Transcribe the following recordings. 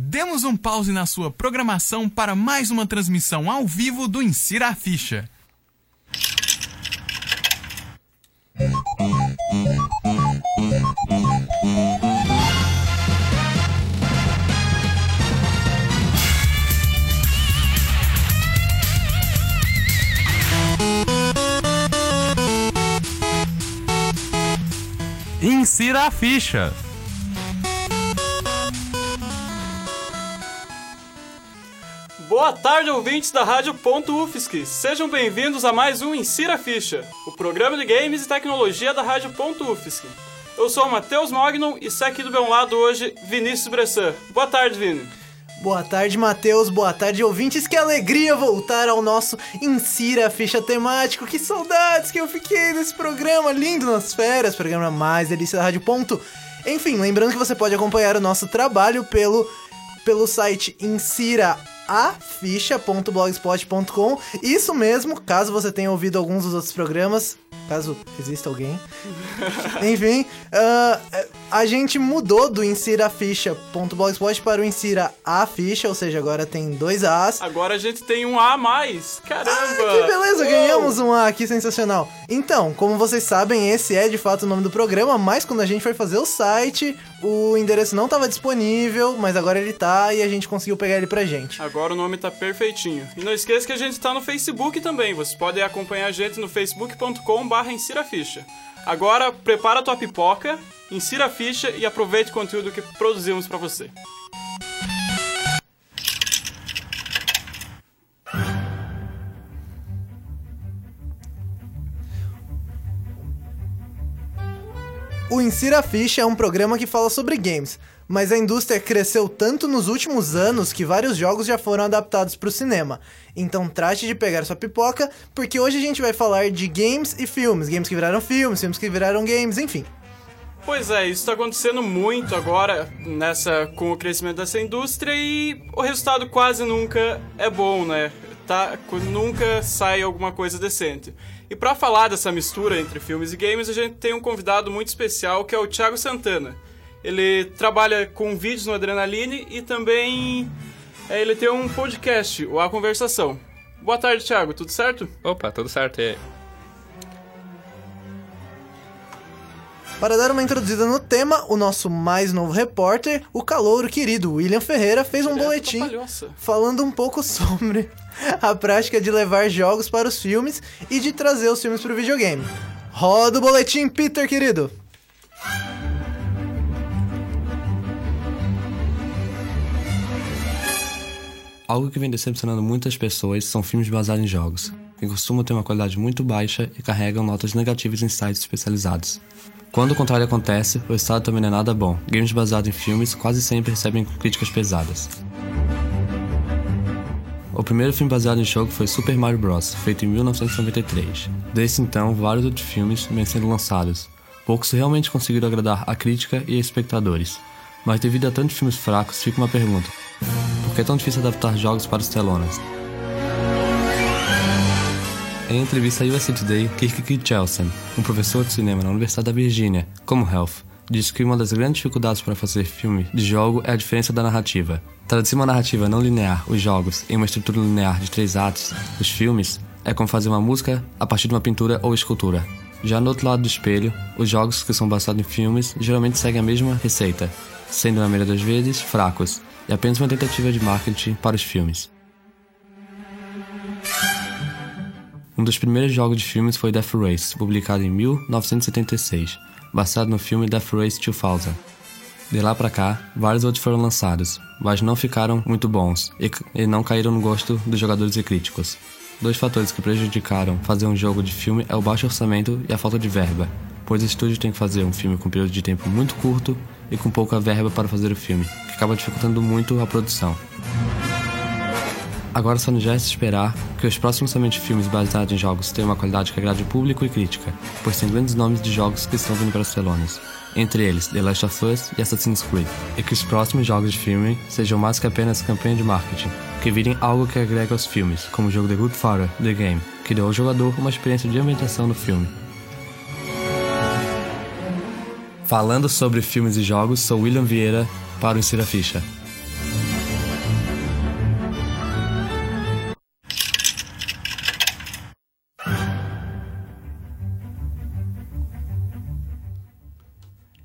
Demos um pause na sua programação para mais uma transmissão ao vivo do Insira a Ficha. Insira a ficha. Boa tarde, ouvintes da Rádio Ponto UFSC. Sejam bem-vindos a mais um Insira Ficha, o programa de games e tecnologia da Rádio Ponto UFSC. Eu sou o Matheus Mognon e está aqui do meu lado hoje Vinícius Bressan. Boa tarde, Vini. Boa tarde, Matheus. Boa tarde, ouvintes. Que alegria voltar ao nosso Insira Ficha temático. Que saudades que eu fiquei desse programa lindo nas férias. Programa mais delícia da Rádio Ponto. Enfim, lembrando que você pode acompanhar o nosso trabalho pelo, pelo site insiraAficha.blogspot.com. Isso mesmo, caso você tenha ouvido alguns dos outros programas, caso exista alguém. Enfim, uh, a gente mudou do insiraficha.blogspot para o insira a ficha, ou seja, agora tem dois As. Agora a gente tem um A a mais. Caramba! Ah, que beleza, Uou! ganhamos um A aqui sensacional. Então, como vocês sabem, esse é de fato o nome do programa, mas quando a gente foi fazer o site, o endereço não estava disponível, mas agora ele tá e a gente conseguiu pegar ele pra gente. Agora o nome tá perfeitinho. E não esqueça que a gente tá no Facebook também. Vocês podem acompanhar a gente no facebook.com.br insiraficha. Agora, prepara a tua pipoca, insira a ficha e aproveite o conteúdo que produzimos para você. O Insira Ficha é um programa que fala sobre games, mas a indústria cresceu tanto nos últimos anos que vários jogos já foram adaptados para o cinema. Então trate de pegar sua pipoca, porque hoje a gente vai falar de games e filmes, games que viraram filmes, filmes que viraram games, enfim. Pois é, isso está acontecendo muito agora nessa com o crescimento dessa indústria e o resultado quase nunca é bom, né? Tá, nunca sai alguma coisa decente. E para falar dessa mistura entre filmes e games, a gente tem um convidado muito especial que é o Thiago Santana. Ele trabalha com vídeos no Adrenaline e também é, ele tem um podcast, o A Conversação. Boa tarde, Thiago, tudo certo? Opa, tudo certo. E aí? Para dar uma introduzida no tema, o nosso mais novo repórter, o calouro querido William Ferreira, fez um Direto boletim falando um pouco sobre a prática de levar jogos para os filmes e de trazer os filmes para o videogame. Roda o boletim, Peter, querido! Algo que vem decepcionando muitas pessoas são filmes baseados em jogos, que costumam ter uma qualidade muito baixa e carregam notas negativas em sites especializados. Quando o contrário acontece, o estado também não é nada bom. Games baseados em filmes quase sempre recebem críticas pesadas. O primeiro filme baseado em jogo foi Super Mario Bros., feito em 1993. Desde então, vários outros filmes vêm sendo lançados. Poucos realmente conseguiram agradar a crítica e espectadores. Mas devido a tantos filmes fracos, fica uma pergunta: por que é tão difícil adaptar jogos para os telonas? Em entrevista à USA Today, Kirk Kitchelsen, um professor de cinema na Universidade da Virgínia, Commonwealth, disse que uma das grandes dificuldades para fazer filme de jogo é a diferença da narrativa. Traduzir uma narrativa não linear, os jogos, em uma estrutura linear de três atos, os filmes, é como fazer uma música a partir de uma pintura ou escultura. Já no outro lado do espelho, os jogos que são baseados em filmes geralmente seguem a mesma receita, sendo na maioria das vezes fracos, e apenas uma tentativa de marketing para os filmes. Um dos primeiros jogos de filmes foi Death Race, publicado em 1976, baseado no filme Death Race 2000. De lá pra cá, vários outros foram lançados, mas não ficaram muito bons e, e não caíram no gosto dos jogadores e críticos. Dois fatores que prejudicaram fazer um jogo de filme é o baixo orçamento e a falta de verba, pois o estúdio tem que fazer um filme com um período de tempo muito curto e com pouca verba para fazer o filme, que acaba dificultando muito a produção. Agora só nos resta esperar que os próximos somente filmes baseados em jogos tenham uma qualidade que agrade o público e crítica, pois tem grandes nomes de jogos que estão vindo para os telones, entre eles The Last of Us e Assassin's Creed, e que os próximos jogos de filme sejam mais que apenas campanha de marketing, que virem algo que agrega aos filmes, como o jogo The Good Father, The Game, que deu ao jogador uma experiência de ambientação no filme. Falando sobre filmes e jogos, sou William Vieira para o Insira Ficha.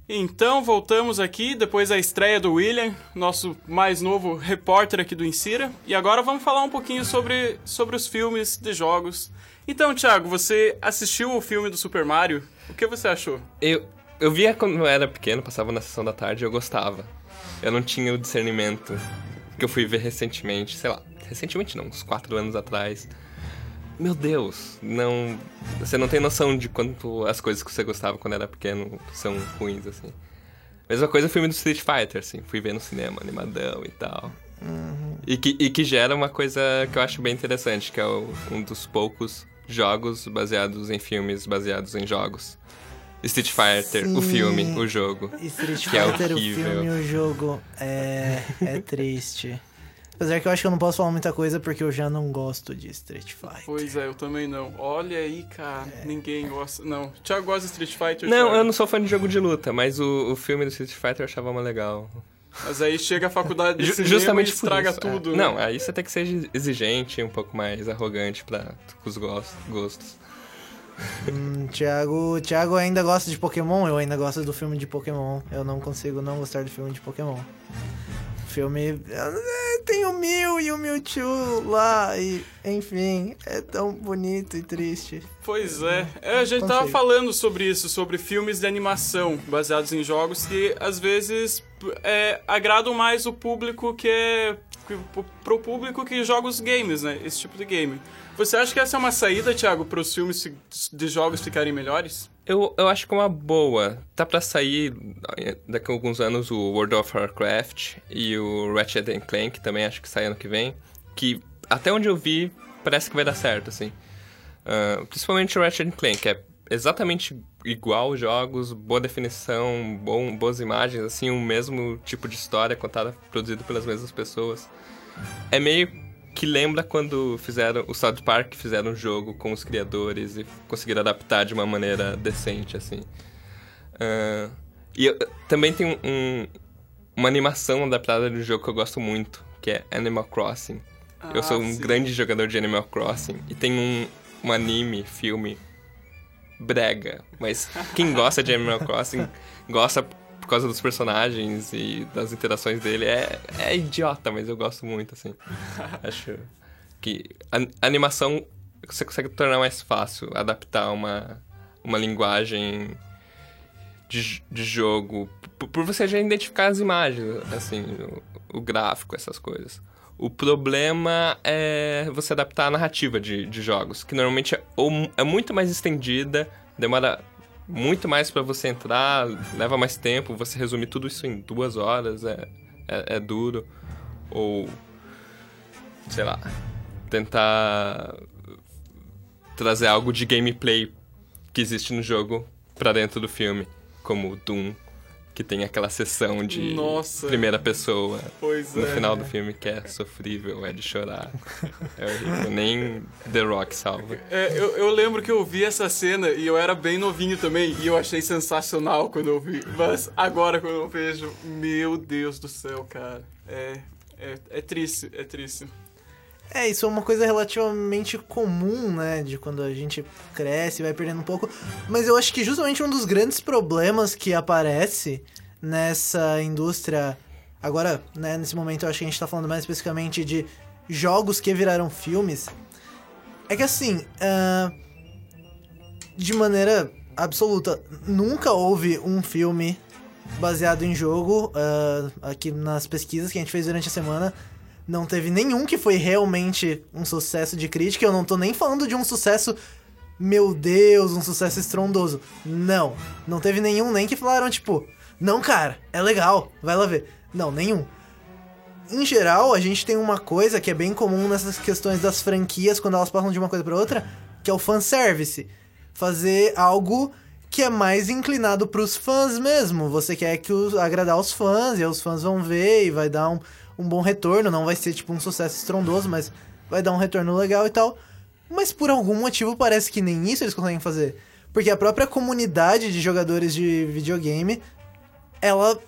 Então voltamos aqui depois da estreia do William, nosso mais novo repórter aqui do Insira, e agora vamos falar um pouquinho sobre, sobre os filmes de jogos. Então, Thiago, você assistiu o filme do Super Mario? O que você achou? Eu eu via quando eu era pequeno, passava na sessão da tarde e eu gostava. Eu não tinha o discernimento que eu fui ver recentemente, sei lá, recentemente não, uns quatro anos atrás. Meu Deus, não. Você não tem noção de quanto as coisas que você gostava quando era pequeno são ruins, assim. Mesma coisa o filme do Street Fighter, assim. Fui ver no cinema, animadão e tal. Uhum. E, que, e que gera uma coisa que eu acho bem interessante, que é o, um dos poucos jogos baseados em filmes baseados em jogos. Street Fighter, Sim. o filme, o jogo. Street Fighter, é o filme, o jogo. É, é triste. Apesar que eu acho que eu não posso falar muita coisa porque eu já não gosto de Street Fighter. Pois é, eu também não. Olha aí, cara, é. ninguém gosta. Não. Thiago gosta de Street Fighter? Não, Thiago? eu não sou fã de jogo de luta, mas o, o filme do Street Fighter eu achava mais legal. Mas aí chega a faculdade de Justamente e estraga isso, tudo. É. Né? Não, aí você tem que ser exigente, um pouco mais arrogante para os gostos. Hum, Thiago, Thiago ainda gosta de Pokémon, eu ainda gosto do filme de Pokémon. Eu não consigo não gostar do filme de Pokémon filme tem o Mew e o Mewtwo lá e enfim, é tão bonito e triste. Pois é. é a gente Consigo. tava falando sobre isso, sobre filmes de animação baseados em jogos que às vezes é, agradam mais o público que é pro público que joga os games, né? Esse tipo de game. Você acha que essa é uma saída, Thiago, para os filmes de jogos ficarem melhores? Eu, eu acho que é uma boa. Tá para sair daqui a alguns anos o World of Warcraft e o Ratchet Clank também acho que sai ano que vem. Que até onde eu vi parece que vai dar certo, assim. Uh, principalmente o Ratchet Clank, é exatamente igual jogos, boa definição, bom, boas imagens, assim, o mesmo tipo de história contada, produzido pelas mesmas pessoas. É meio que lembra quando fizeram o South Park fizeram um jogo com os criadores e conseguiram adaptar de uma maneira decente assim uh, e eu, também tem um, uma animação adaptada do jogo que eu gosto muito que é Animal Crossing ah, eu sou um sim. grande jogador de Animal Crossing e tem um, um anime filme brega mas quem gosta de Animal Crossing gosta por causa dos personagens e das interações dele. É, é idiota, mas eu gosto muito, assim. Acho que a, animação você consegue tornar mais fácil, adaptar uma, uma linguagem de, de jogo, por, por você já identificar as imagens, assim, o, o, gráfico, essas coisas. O problema é você adaptar a narrativa de, de jogos, que normalmente é, ou, é muito mais estendida, demora muito mais para você entrar, leva mais tempo, você resumir tudo isso em duas horas é, é, é duro. Ou, sei lá, tentar trazer algo de gameplay que existe no jogo para dentro do filme, como Doom que tem aquela sessão de Nossa. primeira pessoa pois no é. final do filme que é sofrível, é de chorar. É horrível. Nem The Rock salva. É, eu, eu lembro que eu vi essa cena e eu era bem novinho também e eu achei sensacional quando eu vi. Mas agora quando eu vejo, meu Deus do céu, cara. É, é, é triste, é triste. É, isso é uma coisa relativamente comum, né? De quando a gente cresce e vai perdendo um pouco. Mas eu acho que justamente um dos grandes problemas que aparece nessa indústria. Agora, né, nesse momento eu acho que a gente tá falando mais especificamente de jogos que viraram filmes. É que assim, uh, de maneira absoluta, nunca houve um filme baseado em jogo. Uh, aqui nas pesquisas que a gente fez durante a semana não teve nenhum que foi realmente um sucesso de crítica. Eu não tô nem falando de um sucesso, meu Deus, um sucesso estrondoso. Não. Não teve nenhum nem que falaram, tipo, não, cara, é legal, vai lá ver. Não, nenhum. Em geral, a gente tem uma coisa que é bem comum nessas questões das franquias, quando elas passam de uma coisa para outra, que é o fanservice. Fazer algo que é mais inclinado pros fãs mesmo. Você quer que os, agradar os fãs, e os fãs vão ver e vai dar um um bom retorno, não vai ser tipo um sucesso estrondoso, mas vai dar um retorno legal e tal. Mas por algum motivo parece que nem isso eles conseguem fazer. Porque a própria comunidade de jogadores de videogame, ela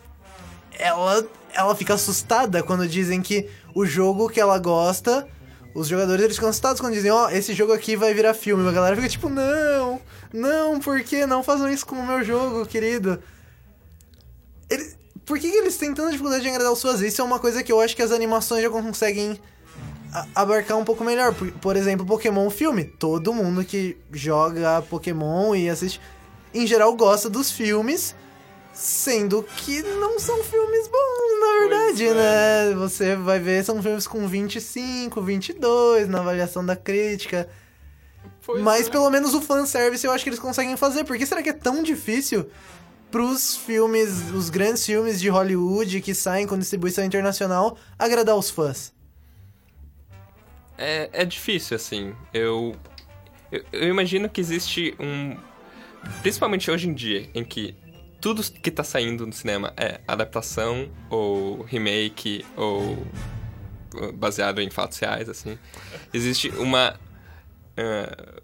ela ela fica assustada quando dizem que o jogo que ela gosta, os jogadores eles ficam assustados quando dizem, ó, oh, esse jogo aqui vai virar filme. A galera fica tipo, não, não, por que não façam isso com o meu jogo, querido? Por que, que eles têm tanta dificuldade de agradar os fãs? Isso é uma coisa que eu acho que as animações já conseguem abarcar um pouco melhor. Por, por exemplo, Pokémon filme. Todo mundo que joga Pokémon e assiste, em geral, gosta dos filmes, sendo que não são filmes bons, na Pois verdade, é. né? Você vai ver, são filmes com 25, 22 na avaliação da crítica. Pois Mas é. pelo menos o fanservice eu acho que eles conseguem fazer. Por que será que é tão difícil pros filmes, os grandes filmes de Hollywood que saem com distribuição internacional, agradar os fãs? É, é difícil, assim. Eu, eu. eu imagino que existe um. Principalmente hoje em dia, em que tudo que tá saindo no cinema é adaptação, ou remake, ou uh, baseado em fatos reais, assim. Existe uma. uh,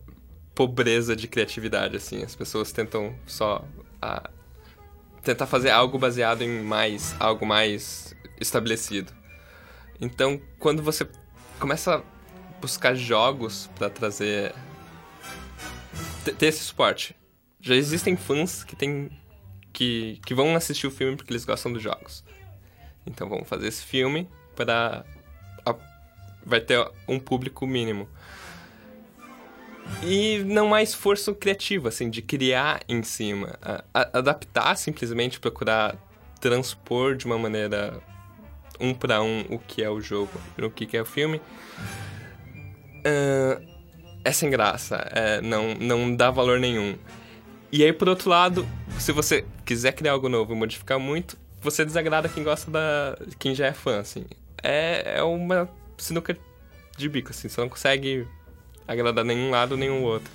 pobreza de criatividade, assim. As pessoas tentam só. ah, tentar fazer algo baseado em mais. algo mais estabelecido. Então, quando você começa a buscar jogos pra trazer ter- esse suporte. Já existem fãs que tem que, que vão assistir o filme porque eles gostam dos jogos. Então vamos fazer esse filme para vai ter um público mínimo. E não há esforço criativo, assim, de criar em cima. A- adaptar, simplesmente procurar transpor de uma maneira um para um o que é o jogo o que é o filme. Ah, é sem graça, é, não, não dá valor nenhum. E aí, por outro lado, se você quiser criar algo novo e modificar muito, você desagrada quem gosta da. quem já é fã, assim. É, é uma sinuca de bico, assim, você não consegue agradar nenhum lado nem o outro.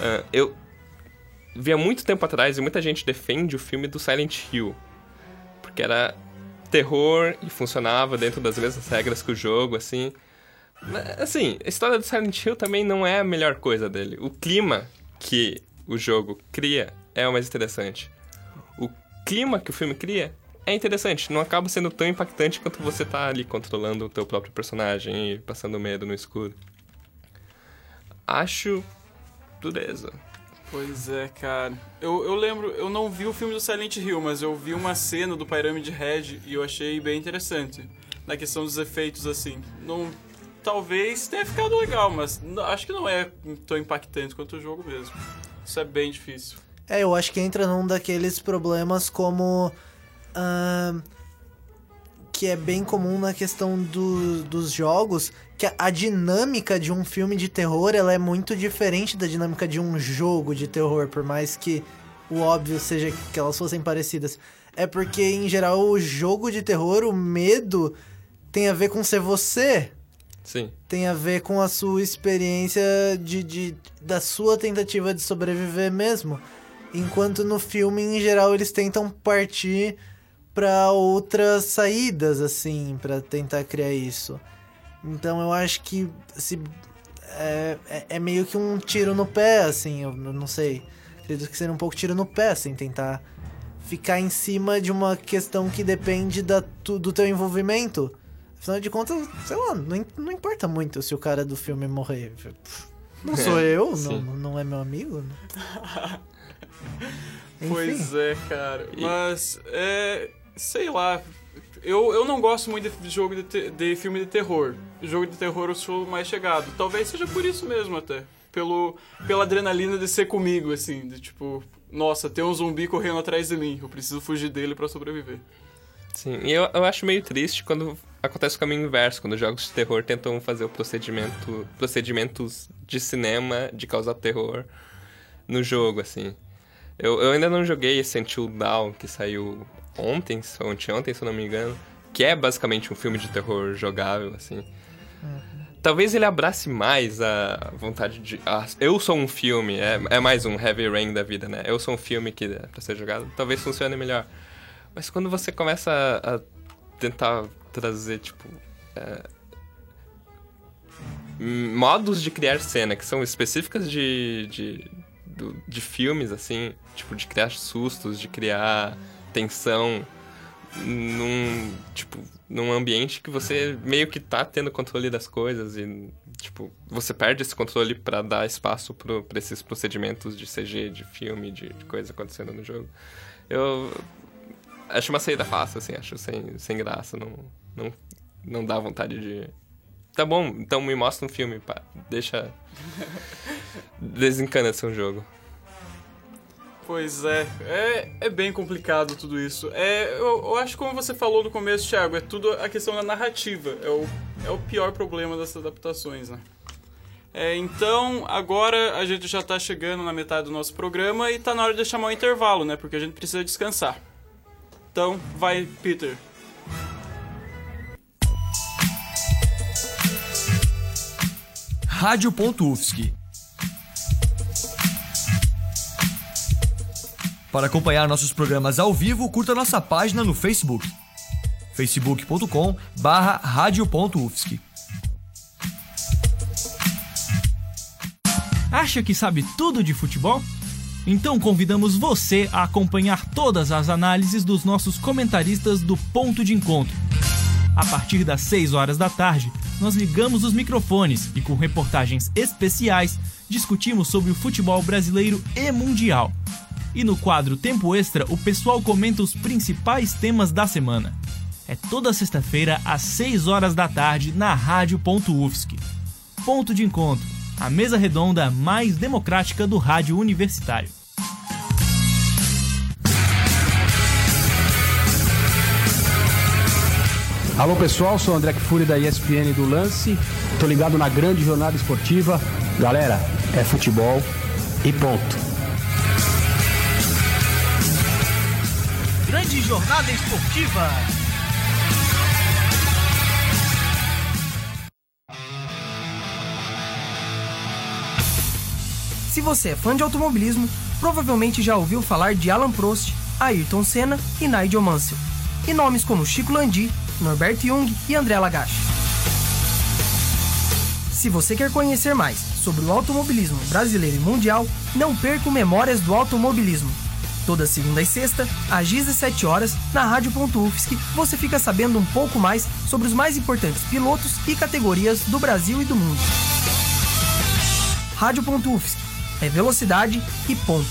Ah, eu vi há muito tempo atrás e muita gente defende o filme do Silent Hill. Porque era terror e funcionava dentro das mesmas regras que o jogo, assim. Mas, Assim, a história do Silent Hill também não é a melhor coisa dele. O clima que o jogo cria é o mais interessante. O clima que o filme cria é interessante, não acaba sendo tão impactante quanto você tá ali controlando o teu próprio personagem e passando medo no escuro. Acho dureza. Pois é, cara. Eu, eu lembro, eu não vi o filme do Silent Hill, mas eu vi uma cena do Pyramid Head e eu achei bem interessante. Na questão dos efeitos, assim. Não, talvez tenha ficado legal, mas acho que não é tão impactante quanto o jogo mesmo. Isso é bem difícil. É, eu acho que entra num daqueles problemas como. ahn, que é bem comum na questão do- dos jogos, que a, a dinâmica de um filme de terror ela é muito diferente da dinâmica de um jogo de terror, por mais que o óbvio seja que elas fossem parecidas. É porque, em geral, o jogo de terror, o medo, tem a ver com ser você, Sim. tem a ver com a sua experiência de, de- da sua tentativa de sobreviver mesmo. Enquanto no filme, em geral, eles tentam partir pra outras saídas, assim, pra tentar criar isso. Então eu acho que se, é, é, é meio que um tiro no pé, assim, eu n- não sei. Acredito que seria um pouco tiro no pé, assim, tentar ficar em cima de uma questão que depende da, tu- do teu envolvimento. Afinal de contas, sei lá, não, não importa muito se o cara do filme morrer. Não sou eu, não, sim. não é meu amigo. Enfim. Pois é, cara. Mas, é. Sei lá. Eu, eu não gosto muito de jogo de, te- de filme de terror. Jogo de terror eu sou mais chegado. Talvez seja por isso mesmo até. Pelo, pela adrenalina de ser comigo, assim. De tipo, nossa, tem um zumbi correndo atrás de mim. Eu preciso fugir dele pra sobreviver. Sim, e eu, eu acho meio triste quando acontece o caminho inverso, quando jogos de terror tentam fazer o procedimento, procedimentos de cinema de causar terror no jogo, assim. Eu, eu ainda não joguei esse Until Dawn, que saiu ontem, ou anteontem, se eu não me engano, que é basicamente um filme de terror jogável, assim. Talvez ele abrace mais a vontade de... ah, eu sou um filme, é, é mais um Heavy Rain da vida, né? Eu sou um filme que é pra ser jogado, talvez funcione melhor. Mas quando você começa a, a tentar trazer, tipo. é, modos de criar cena que são específicas de, de, do- de filmes, assim, tipo, de criar sustos, de criar tensão num, tipo, num ambiente que você meio que tá tendo controle das coisas e, tipo, você perde esse controle pra dar espaço pro, esses procedimentos de CG, de filme, de, de coisa acontecendo no jogo. Eu, Acho uma saída fácil, assim, acho sem, sem graça. Não, não, não dá vontade de. Tá bom, então me mostra um filme, pá. Deixa. Desencana de ser um jogo. Pois é, é, é bem complicado tudo isso. É, eu, eu acho como você falou no começo, Thiago, é tudo a questão da narrativa. É o, é o pior problema dessas adaptações, né? É, então, agora a gente já tá chegando na metade do nosso programa e tá na hora de chamar o intervalo, né? Porque a gente precisa descansar. Então, vai, Peter. Rádio.UFSC. Para acompanhar nossos programas ao vivo, curta nossa página no Facebook. facebook.com barra rádio.ufsc. Acha que sabe tudo de futebol? Então convidamos você a acompanhar todas as análises dos nossos comentaristas do Ponto de Encontro. A partir das 6 horas da tarde, nós ligamos os microfones e, com reportagens especiais, discutimos sobre o futebol brasileiro e mundial. E no quadro Tempo Extra, o pessoal comenta os principais temas da semana. É toda sexta-feira, às 6 horas da tarde, na Rádio.UFSC. Ponto de Encontro a mesa redonda mais democrática do rádio universitário. Alô pessoal, sou o André Kfouri da ESPN do Lance. Tô ligado na grande jornada esportiva. Galera, é futebol e ponto. Grande jornada esportiva. Se você é fã de automobilismo, provavelmente já ouviu falar de Alan Prost, Ayrton Senna e Nigel Mansell. E nomes como Chico Landi, Norbert Jung e André Lagache. Se você quer conhecer mais sobre o automobilismo brasileiro e mundial, não perca o Memórias do Automobilismo. Toda segunda e sexta, às 17 horas, na Rádio.UFSC, você fica sabendo um pouco mais sobre os mais importantes pilotos e categorias do Brasil e do mundo. Rádio.UFSC é velocidade e ponto.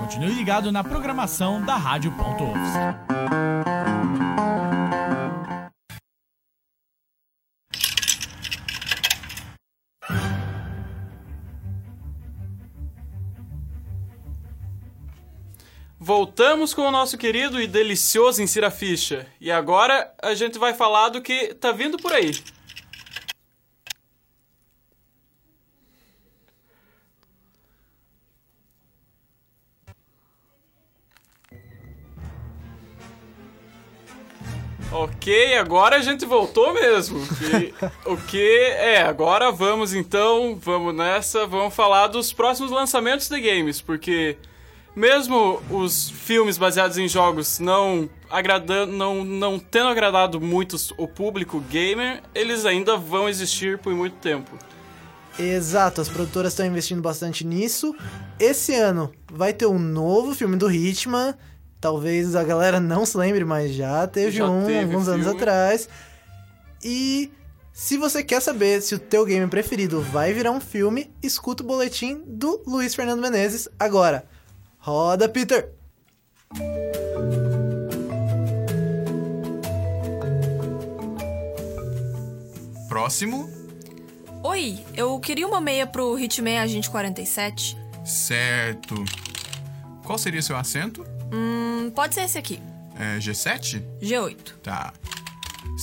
Continue ligado na programação da Rádio.UFSC. Voltamos com o nosso querido e delicioso Insira Ficha. E agora a gente vai falar do que tá vindo por aí. Ok, agora a gente voltou mesmo. E, o que é? Agora vamos então, vamos nessa, vamos falar dos próximos lançamentos de games, porque mesmo os filmes baseados em jogos não agradando, não, não tendo agradado muito o público gamer, eles ainda vão existir por muito tempo. Exato, as produtoras estão investindo bastante nisso. Esse ano vai ter um novo filme do Hitman. Talvez a galera não se lembre, mas já teve Já um teve alguns filme. anos atrás. E se você quer saber se o teu game preferido vai virar um filme, escuta o boletim do Luiz Fernando Menezes agora. Roda, Peter! Próximo. Oi, eu queria uma meia pro Hitman Agente 47. Certo. Qual seria seu assento? Hum, pode ser esse aqui. É G7? G8. Tá.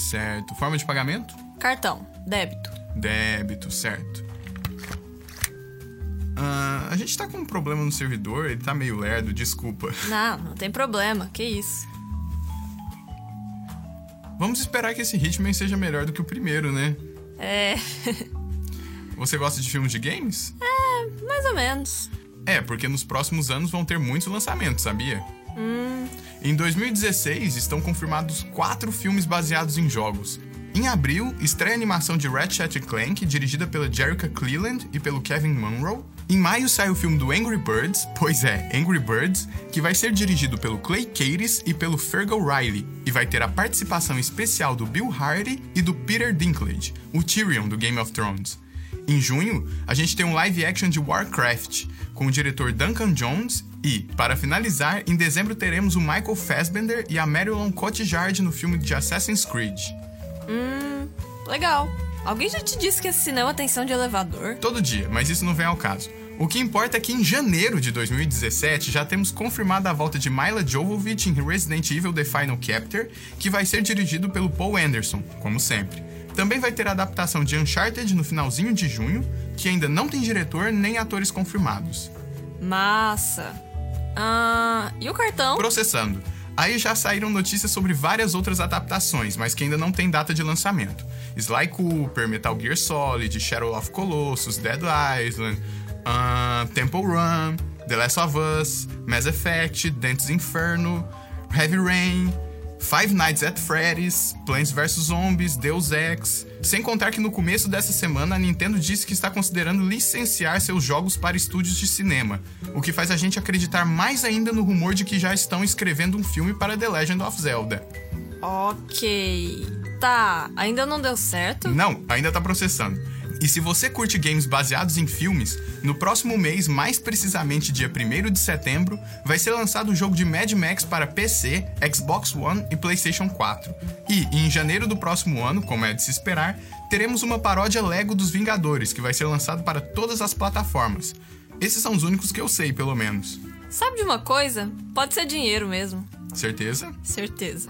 Certo. Forma de pagamento? Cartão, débito. Débito, certo. Ah, a gente tá com um problema no servidor, ele tá meio lerdo, desculpa. Não, não tem problema, que isso. Vamos esperar que esse Hitman seja melhor do que o primeiro, né? É, Você gosta de filmes de games? mais ou menos. É, porque nos próximos anos vão ter muitos lançamentos, sabia? Em 2016, estão confirmados quatro filmes baseados em jogos. Em abril, estreia a animação de Ratchet Clank, dirigida pela Jerica Cleland e pelo Kevin Munro. Em maio sai o filme do Angry Birds, pois é, Angry Birds, que vai ser dirigido pelo Clay Cates e pelo Fergal Riley, e vai ter a participação especial do Bill Hardy e do Peter Dinklage, o Tyrion do Game of Thrones. Em junho, a gente tem um live action de Warcraft, com o diretor Duncan Jones e, para finalizar, em dezembro teremos o Michael Fassbender e a Marilyn Cotillard no filme de Assassin's Creed. Hum, legal. Alguém já te disse que esse tem som de elevador? Todo dia, mas isso não vem ao caso. O que importa é que em janeiro de 2017 já temos confirmada a volta de Mila Jovovich em Resident Evil The Final Chapter, que vai ser dirigido pelo Paul Anderson, como sempre. Também vai ter a adaptação de Uncharted no finalzinho de junho, que ainda não tem diretor nem atores confirmados. Massa. Ah, e o cartão? Processando. Aí já saíram notícias sobre várias outras adaptações, mas que ainda não tem data de lançamento. Sly Cooper, Metal Gear Solid, Shadow of Colossus, Dead Island, uh, Temple Run, The Last of Us, Mass Effect, Dante's Inferno, Heavy Rain, Five Nights at Freddy's, Plants vs Zombies, Deus Ex. Sem contar que no começo dessa semana a Nintendo disse que está considerando licenciar seus jogos para estúdios de cinema, o que faz a gente acreditar mais ainda no rumor de que já estão escrevendo um filme para The Legend of Zelda. Ok. Tá, ainda não deu certo? Não, ainda tá processando. E se você curte games baseados em filmes, no próximo mês, mais precisamente dia 1 de setembro, vai ser lançado o jogo de Mad Max para PC, Xbox One e PlayStation 4. E, em janeiro do próximo ano, como é de se esperar, teremos uma paródia Lego dos Vingadores, que vai ser lançado para todas as plataformas. Esses são os únicos que eu sei, pelo menos. Sabe de uma coisa? Pode ser dinheiro mesmo. Certeza? Certeza.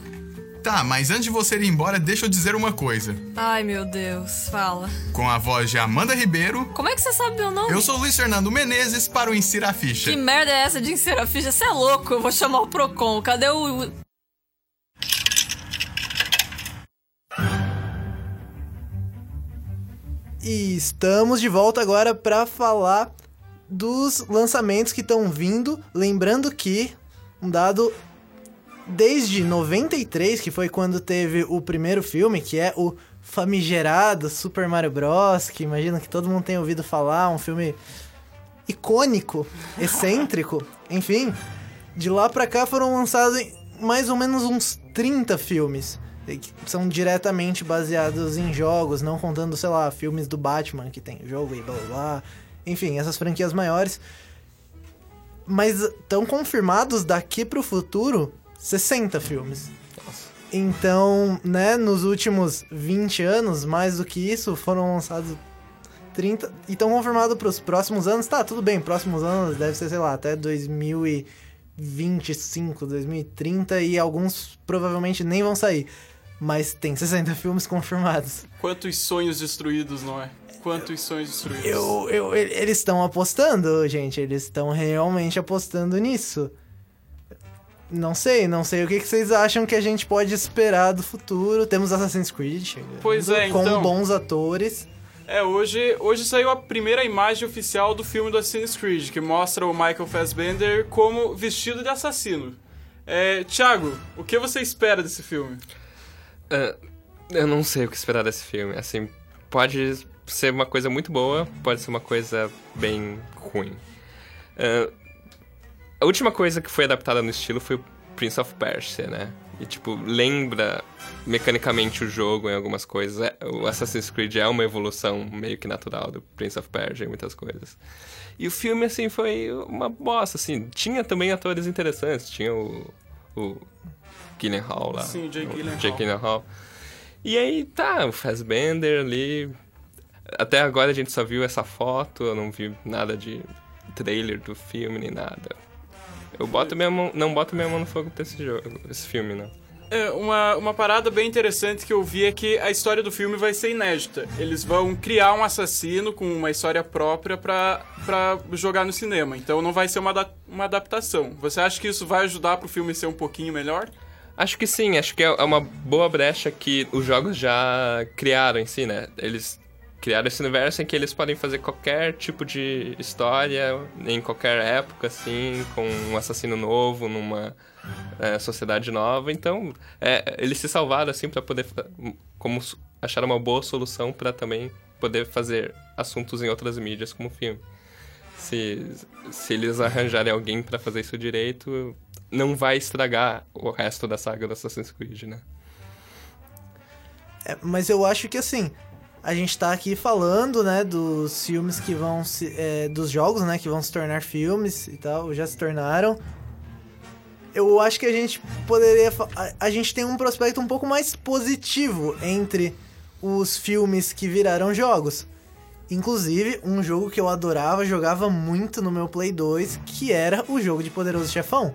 Tá, mas antes de você ir embora, deixa eu dizer uma coisa. Ai, meu Deus, fala. Com a voz de Amanda Ribeiro. Como é que você sabe meu nome? Eu sou Luiz Fernando Menezes para o Insira a Ficha. Que merda é essa de Insira a Ficha? Você é louco, eu vou chamar o Procon. Cadê o. E estamos de volta agora para falar dos lançamentos que estão vindo. Lembrando que um dado desde 93, que foi quando teve o primeiro filme, que é o famigerado Super Mario Bros, que imagino que todo mundo tenha ouvido falar, um filme icônico, excêntrico, enfim. De lá pra cá foram lançados mais ou menos uns 30 filmes. Que são diretamente baseados em jogos, não contando, sei lá, filmes do Batman que tem jogo e blá blá blá. Enfim, essas franquias maiores. Mas estão confirmados daqui pro futuro 60 filmes. Então, né, nos últimos 20 anos, mais do que isso, foram lançados 30. E estão confirmados para os próximos anos. Tá, tudo bem, próximos anos deve ser, sei lá, até 2025, 2030 e alguns provavelmente nem vão sair. Mas tem 60 filmes confirmados. Quantos sonhos destruídos, não é? Quantos sonhos destruídos? Eu, eu, eles estão apostando, gente. Eles estão realmente apostando nisso. Não sei, não sei o que, que vocês acham que a gente pode esperar do futuro. Temos Assassin's Creed chegando, Pois é, com então. bons atores. É, hoje, hoje saiu a primeira imagem oficial do filme do Assassin's Creed, que mostra o Michael Fassbender como vestido de assassino. É, Thiago, o que você espera desse filme? Ah, eu não sei o que esperar desse filme. Assim, pode ser uma coisa muito boa, pode ser uma coisa bem ruim. Ah, a última coisa que foi adaptada no estilo foi o Prince of Persia, né? E, tipo, lembra mecanicamente o jogo em algumas coisas. É, o Assassin's Creed é uma evolução meio que natural do Prince of Persia em muitas coisas. E o filme, assim, foi uma bosta, assim. Tinha também atores interessantes. Tinha o... o Gyllenhaal lá. Sim, o Jake Gyllenhaal. Jake Gyllenhaal. E aí, tá, o Fassbender ali... Até agora a gente só viu essa foto, eu não vi nada de trailer do filme nem nada. Eu boto minha mão, não boto minha mão no fogo pra esse jogo, esse filme, não. É, uma, uma parada bem interessante que eu vi é que a história do filme vai ser inédita. Eles vão criar um assassino com uma história própria pra, pra jogar no cinema. Então não vai ser uma, uma adaptação. Você acha que isso vai ajudar pro filme ser um pouquinho melhor? Acho que sim, acho que é uma boa brecha que os jogos já criaram em si, né? Eles criaram esse universo em que eles podem fazer qualquer tipo de história, em qualquer época, assim, com um assassino novo, numa é, sociedade nova. Então, é, eles se salvaram, assim, para poder. como achar uma boa solução para também poder fazer assuntos em outras mídias, como filme. Se, se eles arranjarem alguém para fazer isso direito, não vai estragar o resto da saga do Assassin's Creed, né? É, mas eu acho que assim, a gente tá aqui falando, né, dos filmes que vão se. É, dos jogos, né, que vão se tornar filmes e tal, já se tornaram. Eu acho que a gente poderia. A, a gente tem um prospecto um pouco mais positivo entre os filmes que viraram jogos. Inclusive, um jogo que eu adorava, jogava muito no meu Play 2, que era o jogo de Poderoso Chefão.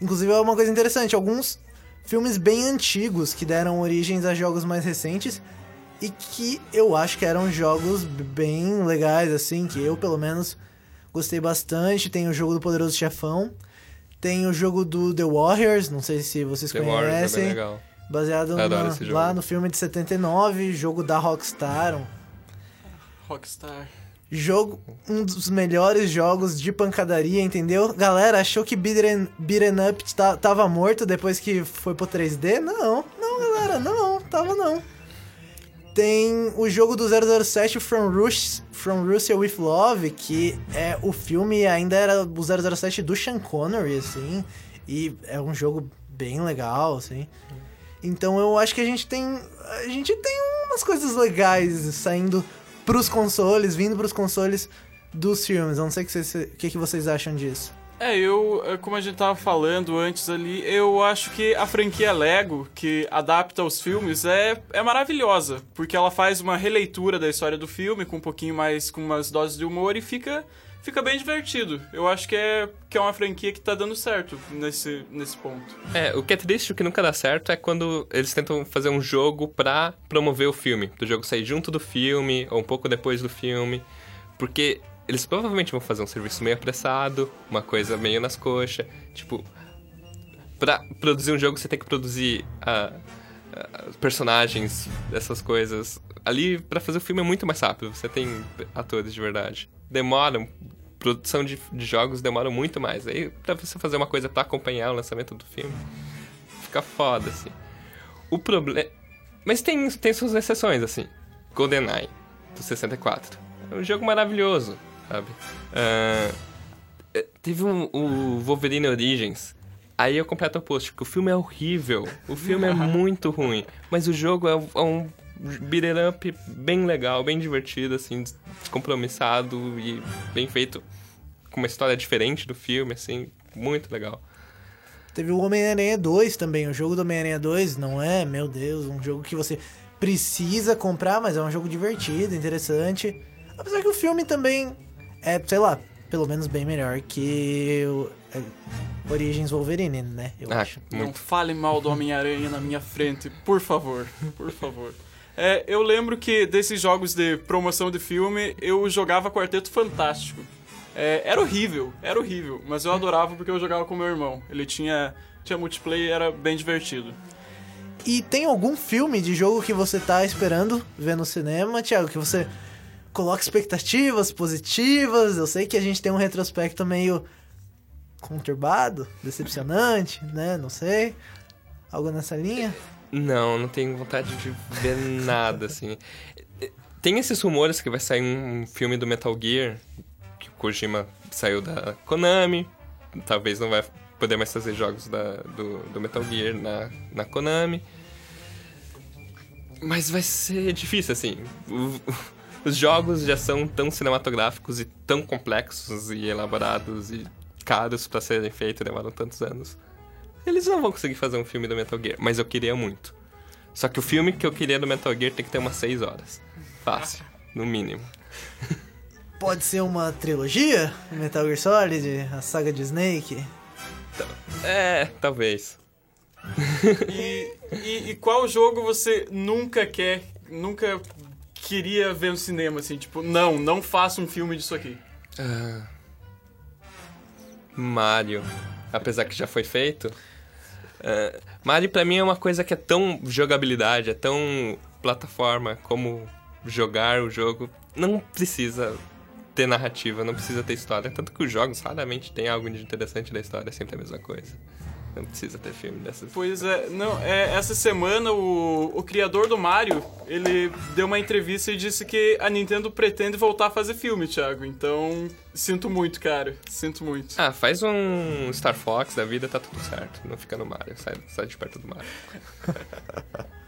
Inclusive, é uma coisa interessante, alguns filmes bem antigos que deram origens a jogos mais recentes e que eu acho que eram jogos bem legais, assim, que eu, pelo menos, gostei bastante. Tem o jogo do Poderoso Chefão, tem o jogo do The Warriors, não sei se vocês The conhecem. Warriors é legal. Baseado jogo. lá no filme de 79, jogo da Rockstar. Um Rockstar. jogo, um dos melhores jogos de pancadaria, entendeu? Galera, achou que Beat'em Up ta- tava morto depois que foi pro 3D? Não, não, galera, não, tava não. Tem o jogo do 007 From, Rus From Russia With Love, que é o filme ainda era o 007 do Sean Connery, assim, e é um jogo bem legal, assim. Então eu acho que a gente tem a gente tem umas coisas legais saindo pros consoles, vindo pros consoles dos filmes. Eu não sei o que vocês, o que vocês acham disso. É, eu, é, como a gente tava falando antes ali, eu acho que a franquia Lego, que adapta os filmes, é, é maravilhosa. Porque ela faz uma releitura da história do filme, com um pouquinho mais, com umas doses de humor, e fica, fica bem divertido. Eu acho que é, que é uma franquia que tá dando certo nesse, nesse ponto. É, o que é triste, o que nunca dá certo é quando eles tentam fazer um jogo pra promover o filme. Do jogo sair junto do filme, ou um pouco depois do filme. Porque eles provavelmente vão fazer um serviço meio apressado, uma coisa meio nas coxas. Tipo, pra produzir um jogo você tem que produzir ah, ah, personagens, essas coisas. Ali, pra fazer o filme é muito mais rápido. Você tem atores de verdade. Demora, produção de, de jogos demora muito mais. Aí, pra você fazer uma coisa pra acompanhar o lançamento do filme, fica foda, assim. O problema. Mas tem, tem suas exceções, assim. GoldenEye, do 64. É um jogo maravilhoso, sabe? Eh, teve um, o Wolverine Origins. Aí eu completo o oposto, que o filme é horrível. O filme é muito ruim. Mas o jogo é, um- é um beat'em up bem legal, bem divertido, assim, des- descompromissado e bem feito. Com uma história diferente do filme, assim, muito legal. Teve o Homem-Aranha 2 também. O jogo do Homem-Aranha 2 não é, meu Deus, um jogo que você precisa comprar, mas é um jogo divertido, interessante. Apesar que o filme também é, sei lá, pelo menos bem melhor que o é, Origins Wolverine, né? Eu Ah, acho. Não muito. fale mal do Homem-Aranha na minha frente, por favor, por favor. É, eu lembro que desses jogos de promoção de filme, eu jogava Quarteto Fantástico. É, era horrível, era horrível, mas eu adorava porque eu jogava com meu irmão. Ele tinha, tinha multiplayer e era bem divertido. E tem algum filme de jogo que você tá esperando ver no cinema, Thiago, que você coloca expectativas positivas? Eu sei que a gente tem um retrospecto meio conturbado, decepcionante, né? Não sei. Algo nessa linha? Não, não tenho vontade de ver nada, assim. Tem esses rumores que vai sair um filme do Metal Gear, que o Kojima saiu da Konami, talvez não vai poder mais fazer jogos da, do, do Metal Gear na, na Konami. Mas vai ser difícil, assim. Os jogos já são tão cinematográficos e tão complexos e elaborados e caros pra serem feitos, demoram tantos anos. Eles não vão conseguir fazer um filme do Metal Gear, mas eu queria muito. Só que o filme que eu queria do Metal Gear tem que ter umas 6 horas. Fácil, no mínimo. Pode ser uma trilogia? Metal Gear Solid, a saga de Snake? É, talvez. E, e, e qual jogo você nunca quer, nunca queria ver no cinema, assim? Tipo, não, não faça um filme disso aqui. Ah. Mario. Apesar que já foi feito. Ah, Mario pra mim é uma coisa que é tão jogabilidade, é tão plataforma como jogar o jogo. Não precisa ter narrativa, não precisa ter história. Tanto que os jogos raramente tem algo de interessante da história, é sempre a mesma coisa. Não precisa ter filme dessas. Pois é, não, é, essa semana o, o criador do Mario, ele deu uma entrevista e disse que a Nintendo pretende voltar a fazer filme, Thiago. Então, sinto muito, cara. Sinto muito. Ah, faz um Star Fox da vida, tá tudo certo. Não fica no Mario, sai, sai de perto do Mario.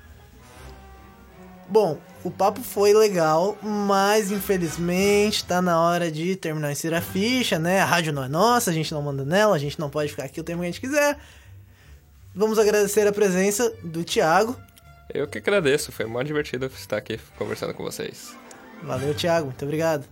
Bom, o papo foi legal, mas infelizmente tá na hora de terminar em Insira a Ficha, né? A rádio não é nossa, a gente não manda nela, a gente não pode ficar aqui o tempo que a gente quiser. Vamos agradecer a presença do Thiago. Eu que agradeço, foi muito divertido estar aqui conversando com vocês. Valeu, Thiago, muito obrigado.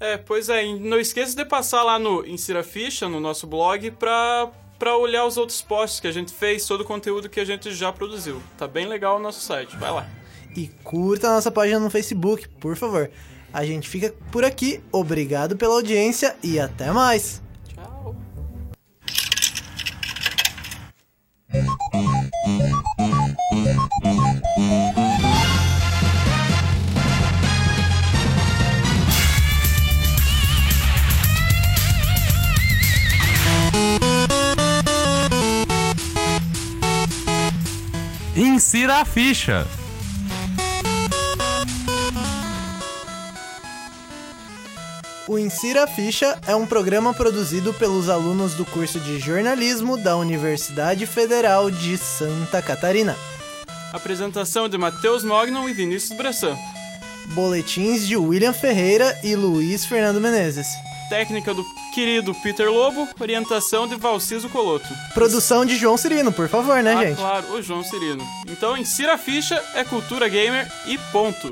É, pois é, e não esqueça de passar lá no Insira Ficha, no nosso blog, pra, pra olhar os outros posts que a gente fez, todo o conteúdo que a gente já produziu. Tá bem legal o nosso site, vai lá. E curta a nossa página no Facebook, por favor. A gente fica por aqui, obrigado pela audiência e até mais! Tchau. Insira a ficha. O Insira Ficha é um programa produzido pelos alunos do curso de jornalismo da Universidade Federal de Santa Catarina. Apresentação de Matheus Mognon e Vinícius Bressan. Boletins de William Ferreira e Luiz Fernando Menezes. Técnica do querido Peter Lobo, orientação de Valciso Coloto. Produção de João Cirino, por favor, né, ah, gente? claro, o João Cirino. Então, insira a ficha, é cultura gamer e ponto.